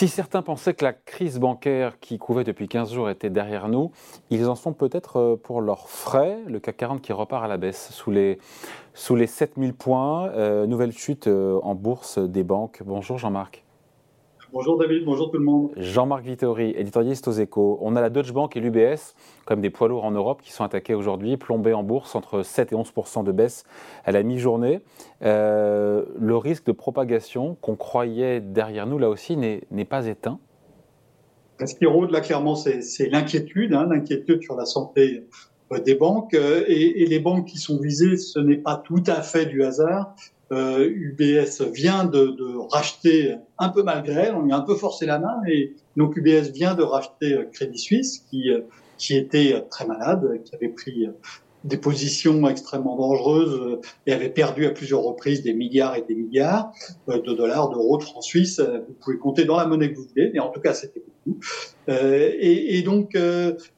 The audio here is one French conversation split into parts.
Si certains pensaient que la crise bancaire qui couvait depuis 15 jours était derrière nous, ils en sont peut-être euh, pour leurs frais. Le CAC 40 qui repart à la baisse sous les, sous les 7000 points. Euh, nouvelle chute euh, en bourse des banques. Bonjour Jean-Marc. Bonjour David, bonjour tout le monde. Jean-Marc Vittori, éditorialiste aux échos. On a la Deutsche Bank et l'UBS, comme des poids lourds en Europe, qui sont attaqués aujourd'hui, plombés en bourse entre 7 et 11 de baisse à la mi-journée. Euh, le risque de propagation qu'on croyait derrière nous, là aussi, n'est pas éteint Ce qui rôde là, clairement, c'est l'inquiétude, hein, l'inquiétude sur la santé euh, des banques. Euh, et, et, les banques qui sont visées, ce n'est pas tout à fait du hasard euh, UBS vient de, de, racheter un peu malgré elle, on lui a un peu forcé la main, et donc UBS vient de racheter euh, Crédit Suisse, qui, euh, qui était très malade, qui avait pris des positions extrêmement dangereuses et avait perdu à plusieurs reprises des milliards et des milliards de dollars, d'euros, de francs suisses. Vous pouvez compter dans la monnaie que vous voulez, mais en tout cas, c'était beaucoup. Et, et, donc,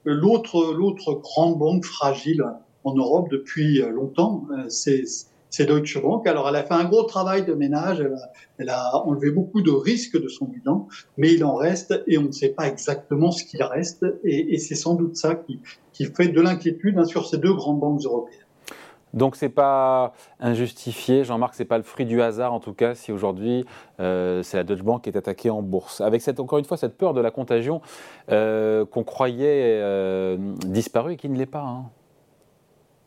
l'autre grande banque fragile en Europe depuis longtemps, c'est c'est Deutsche Bank. Alors, elle a fait un gros travail de ménage, elle a, enlevé beaucoup de risques de son bilan, mais il en reste et on ne sait pas exactement ce qu'il reste. Et, c'est sans doute ça qui, fait de l'inquiétude hein, sur ces deux grandes banques européennes. Donc c'est pas injustifié, Jean-Marc, c'est pas le fruit du hasard en tout cas si aujourd'hui euh, c'est la Deutsche Bank qui est attaquée en bourse. Avec cette, encore une fois cette peur de la contagion euh, qu'on croyait euh, disparue et qui ne l'est pas. Hein.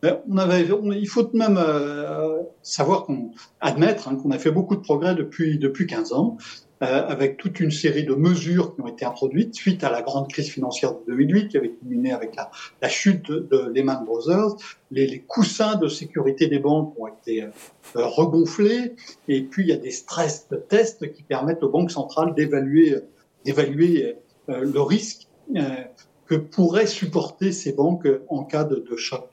Ben, on avait, il faut de même euh, savoir qu'on admettre hein, qu'on a fait beaucoup de progrès depuis depuis 15 ans, euh, avec toute une série de mesures qui ont été introduites suite à la grande crise financière de 2008, qui avait culminé avec la, chute de, Lehman Brothers. Les, coussins de sécurité des banques ont été euh, regonflés, et puis il y a des stress tests qui permettent aux banques centrales d'évaluer d'évaluer le risque que pourraient supporter ces banques en cas de, choc.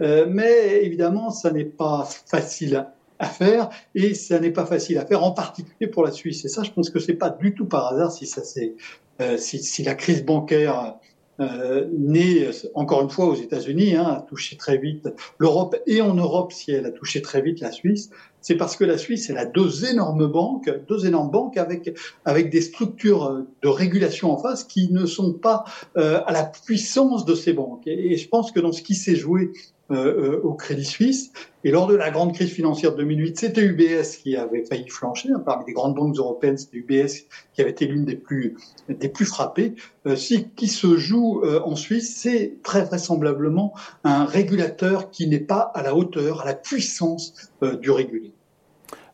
Euh, mais évidemment, ça n'est pas facile à faire et ça n'est pas facile à faire en particulier pour la Suisse. Et ça, je pense que c'est pas du tout par hasard si ça c'est euh, si, si, la crise bancaire euh, née encore une fois aux États-Unis hein, a touché très vite l'Europe et en Europe si elle a touché très vite la Suisse c'est parce que la Suisse, elle a deux énormes banques, deux énormes banques avec avec des structures euh, de régulation en face qui ne sont pas euh, à la puissance de ces banques. Et, je pense que dans ce qui s'est joué euh, au Crédit Suisse. Et lors de la grande crise financière de 2008, c'était UBS qui avait failli flancher. Hein, parmi les grandes banques européennes, c'était UBS qui avait été l'une des plus des plus frappées. Euh, ce qui se joue en Suisse, c'est très vraisemblablement un régulateur qui n'est pas à la hauteur, à la puissance du régulé.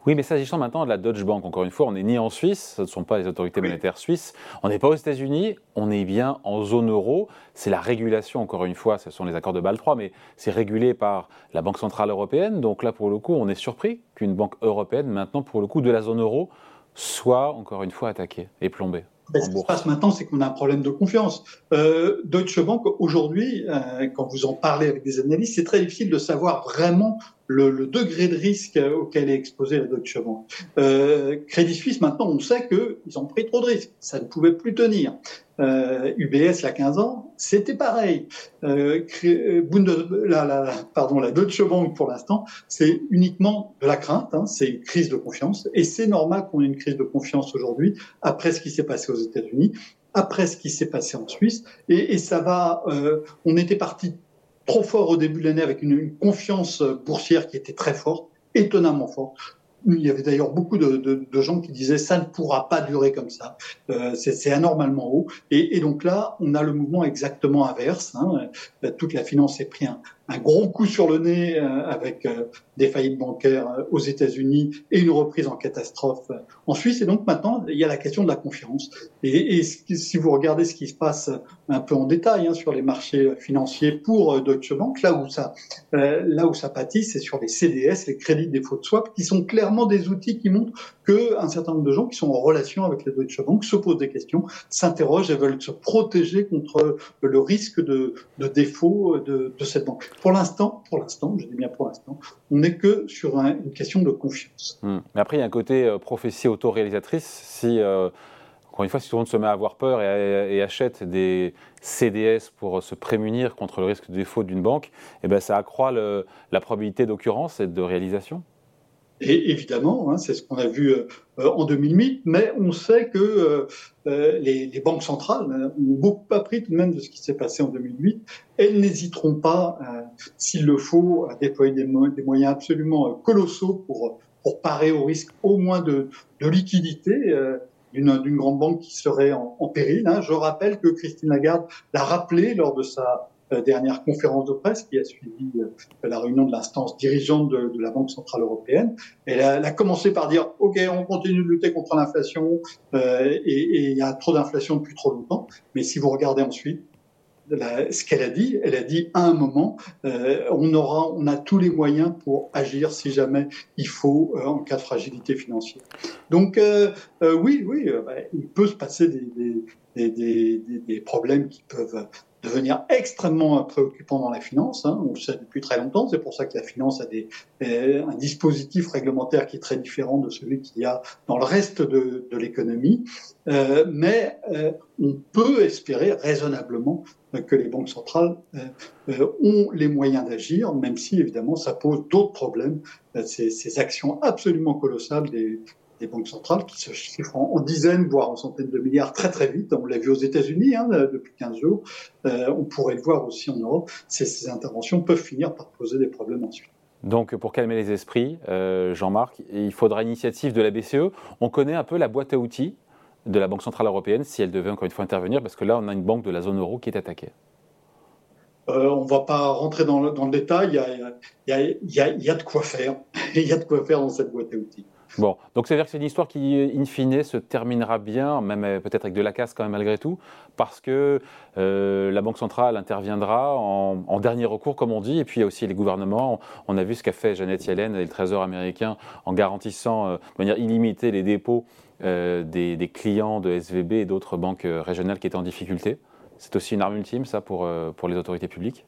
Oui, mais s'agissant maintenant de la Deutsche Bank, encore une fois, on n'est ni en Suisse, ce ne sont pas les autorités monétaires suisses, on n'est pas aux États-Unis, on est bien en zone euro. C'est la régulation, encore une fois, ce sont les accords de Bâle 3, mais c'est régulé par la Banque Centrale Européenne. Donc là, pour le coup, on est surpris qu'une banque européenne, maintenant, pour le coup, de la zone euro, soit, encore une fois, attaquée et plombée. Ben, ce qui se passe maintenant, c'est qu'on a un problème de confiance. Euh, Deutsche Bank, aujourd'hui, euh, quand vous en parlez avec des analystes, c'est très difficile de savoir vraiment le, degré de risque auquel est exposé la Deutsche Bank. Euh, Crédit Suisse, maintenant, on sait qu'ils ont pris trop de risques. Ça ne pouvait plus tenir. Euh, UBS, il y a 15 ans, c'était pareil. Euh, euh la, la, pardon, Deutsche Bank, pour l'instant, c'est uniquement de la crainte, hein, c'est une crise de confiance. Et c'est normal qu'on ait une crise de confiance aujourd'hui, après ce qui s'est passé aux États-Unis après ce qui s'est passé en Suisse. Et, ça va, euh, on était parti trop fort au début de l'année avec une, confiance boursière qui était très forte, étonnamment forte. Il y avait d'ailleurs beaucoup de, gens qui disaient ça ne pourra pas durer comme ça, euh, c'est anormalement haut. Et, donc là, on a le mouvement exactement inverse. Hein. Toute la finance est pris un, un gros coup sur le nez euh, avec euh, des faillites bancaires euh, aux États-Unis et une reprise en catastrophe en Suisse. Et donc maintenant, il y a la question de la confiance. Et, et si vous regardez ce qui se passe un peu en détail hein, sur les marchés financiers pour Deutsche Bank, là où ça, là où ça pâtit, c'est sur les CDS, les crédits défaut de swap, qui sont clairement des outils qui montrent que un certain nombre de gens qui sont en relation avec les Deutsche Bank se posent des questions, s'interrogent et veulent se protéger contre le risque de, de défaut de, de cette banque. Pour l'instant, pour l'instant, je bien pour l'instant, on n'est que sur une question de confiance. Hmm. Mais après, il y a un côté euh, prophétie autoréalisatrice. Si, euh, encore une fois, si tout le monde se met à avoir peur et, achète des CDS pour se prémunir contre le risque de défaut d'une banque, eh ben, ça accroît la probabilité d'occurrence et de réalisation Et évidemment, hein, c'est ce qu'on a vu euh, en 2008, mais on sait que euh, euh, les, les, banques centrales ont beaucoup appris tout de même de ce qui s'est passé en 2008. Elles n'hésiteront pas, s'il le faut, à déployer des, moyens absolument colossaux pour, pour parer au risque au moins de, de liquidité d'une grande banque qui serait en, en péril. Hein. Je rappelle que Christine Lagarde l'a rappelé lors de sa euh, dernière conférence de presse qui a suivi euh, la réunion de l'instance dirigeante de, la Banque centrale européenne. Elle a, commencé par dire OK, on continue de lutter contre l'inflation euh, et il y a trop d'inflation depuis trop longtemps. Mais si vous regardez ensuite ce qu'elle a dit, elle a dit à un moment, euh, on aura, on a tous les moyens pour agir si jamais il faut en cas de fragilité financière. Donc oui, oui, bah, il peut se passer des, des, des, des problèmes qui peuvent devenir extrêmement préoccupant dans la finance. Hein. On le sait depuis très longtemps. C'est pour ça que la finance a euh, un dispositif réglementaire qui est très différent de celui qu'il y a dans le reste de, de l'économie. Euh, mais euh, on peut espérer raisonnablement que les banques centrales euh, ont les moyens d'agir, même si évidemment ça pose d'autres problèmes. Ces, ces, actions absolument colossales des, des banques centrales qui se chiffrent en, dizaines, voire en centaines de milliards très très vite. On l'a vu aux États-Unis hein, depuis 15 jours. Euh, on pourrait le voir aussi en Europe. Ces, ces, interventions peuvent finir par poser des problèmes ensuite. Donc, pour calmer les esprits, euh, Jean-Marc, il faudra initiative de la BCE. On connaît un peu la boîte à outils de la Banque Centrale Européenne si elle devait encore une fois intervenir, parce que là, on a une banque de la zone euro qui est attaquée. Euh, on ne va pas rentrer dans le, dans le détail, il y, a, il, y a, il, y a, il y a de quoi faire. il y a de quoi faire dans cette boîte à outils. Bon, donc c'est-à-dire que c'est une histoire qui, in fine, se terminera bien, même euh, peut-être avec de la casse quand même malgré tout, parce que euh, la Banque centrale interviendra en, dernier recours, comme on dit, et puis il y a aussi les gouvernements. On a vu ce qu'a fait Janet Yellen et le Trésor américain en garantissant euh, de manière illimitée les dépôts des, clients de SVB et d'autres banques régionales qui étaient en difficulté. C'est aussi une arme ultime, ça, pour, pour les autorités publiques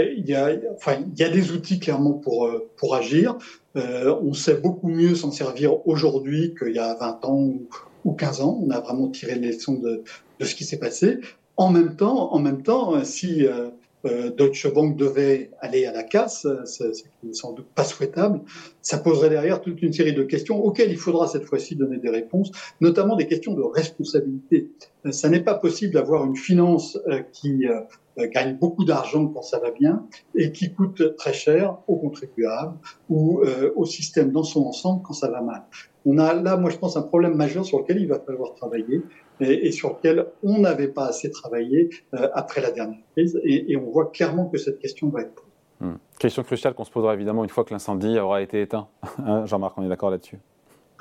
il y, a, des outils clairement pour, pour agir. Euh, on sait beaucoup mieux s'en servir aujourd'hui qu'il y a 20 ans ou, 15 ans. On a vraiment tiré les leçons de, ce qui s'est passé. En même temps, en même temps, si euh, euh, Deutsche Bank devait aller à la casse, ce qui n'est sans doute pas souhaitable, ça poserait derrière toute une série de questions auxquelles il faudra cette fois-ci donner des réponses, notamment des questions de responsabilité. Ça n'est pas possible d'avoir une finance qui euh, gagne beaucoup d'argent quand ça va bien et qui coûte très cher aux contribuables ou euh, au système dans son ensemble quand ça va mal. On a là, moi je pense, un problème majeur sur lequel il va falloir travailler et, sur lequel on n'avait pas assez travaillé euh, après la dernière crise et, on voit clairement que cette question va être posée. Hmm. Question cruciale qu'on se posera évidemment une fois que l'incendie aura été éteint. Jean-Marc, on est d'accord là-dessus?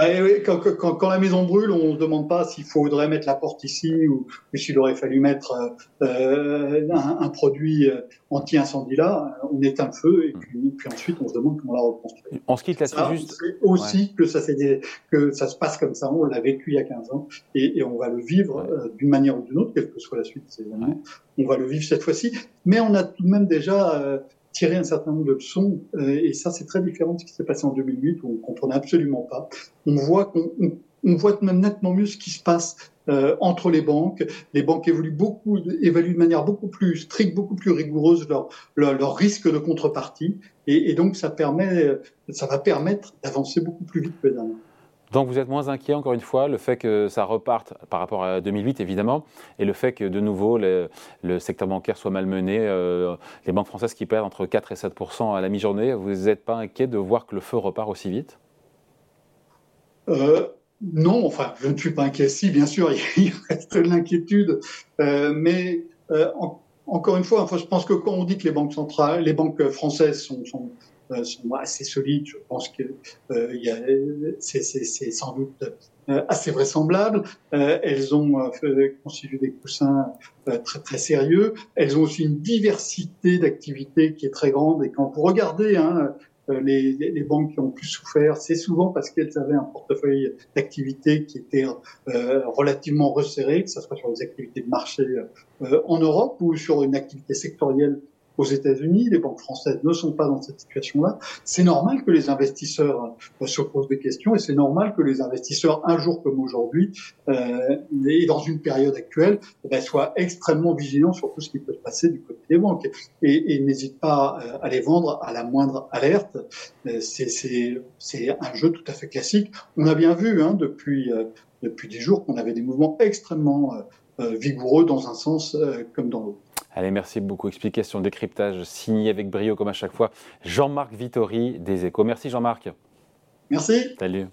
Ah, oui, quand, quand, quand, la maison brûle, on ne se demande pas s'il faudrait mettre la porte ici ou, s'il aurait fallu mettre euh, un, un, produit euh, anti-incendie là. On éteint le feu et puis, puis, ensuite on se demande comment la reconstruire. On se quitte là-dessus juste. aussi ouais. que, ça que ça se passe comme ça. On l'a vécu il y a 15 ans et, et on va le vivre ouais. euh, d'une manière ou d'une autre, quelle que soit la suite de ces événements. Ouais. On va le vivre cette fois-ci. Mais on a tout de même déjà euh, tirer un certain nombre de leçons, euh, et ça c'est très différent de ce qui s'est passé en 2008 où on comprenait absolument pas. On voit qu'on on, on voit même nettement mieux ce qui se passe euh, entre les banques. Les banques évoluent beaucoup, évaluent de manière beaucoup plus stricte, beaucoup plus rigoureuse leur, leur, leur risque de contrepartie, et, et, donc ça permet, ça va permettre d'avancer beaucoup plus vite que dernières. Donc vous êtes moins inquiet, encore une fois, le fait que ça reparte par rapport à 2008, évidemment, et le fait que, de nouveau, le, secteur bancaire soit malmené, euh, les banques françaises qui perdent entre 4 et 7% à la mi-journée, vous n'êtes pas inquiet de voir que le feu repart aussi vite? Euh, Non, enfin, je ne suis pas inquiet. Si, bien sûr, il reste de l'inquiétude, euh, mais en, encore une fois, je pense que quand on dit que les banques centrales, les banques françaises sont, sont assez solides. Je pense que euh, c'est sans doute euh, assez vraisemblable. Euh, elles ont constitué des coussins très très sérieux. Elles ont aussi une diversité d'activités qui est très grande. Et quand vous regardez hein, les, les, banques qui ont plus souffert, c'est souvent parce qu'elles avaient un portefeuille d'activités qui était euh, relativement resserré, que ce soit sur les activités de marché euh, en Europe ou sur une activité sectorielle aux États-Unis. Les banques françaises ne sont pas dans cette situation-là. C'est normal que les investisseurs euh, se posent des questions et c'est normal que les investisseurs, un jour comme aujourd'hui, euh, et dans une période actuelle, eh ben, soient extrêmement vigilants sur tout ce qui peut se passer du côté des banques et, et n'hésitent pas euh, à les vendre à la moindre alerte. Euh, c'est un jeu tout à fait classique. On a bien vu hein, depuis depuis des jours qu'on avait des mouvements extrêmement vigoureux dans un sens comme dans l'autre. Allez, merci beaucoup. Explication, décryptage signé avec brio comme à chaque fois. Jean-Marc Vittori des Échos. Merci Jean-Marc. Merci. Salut.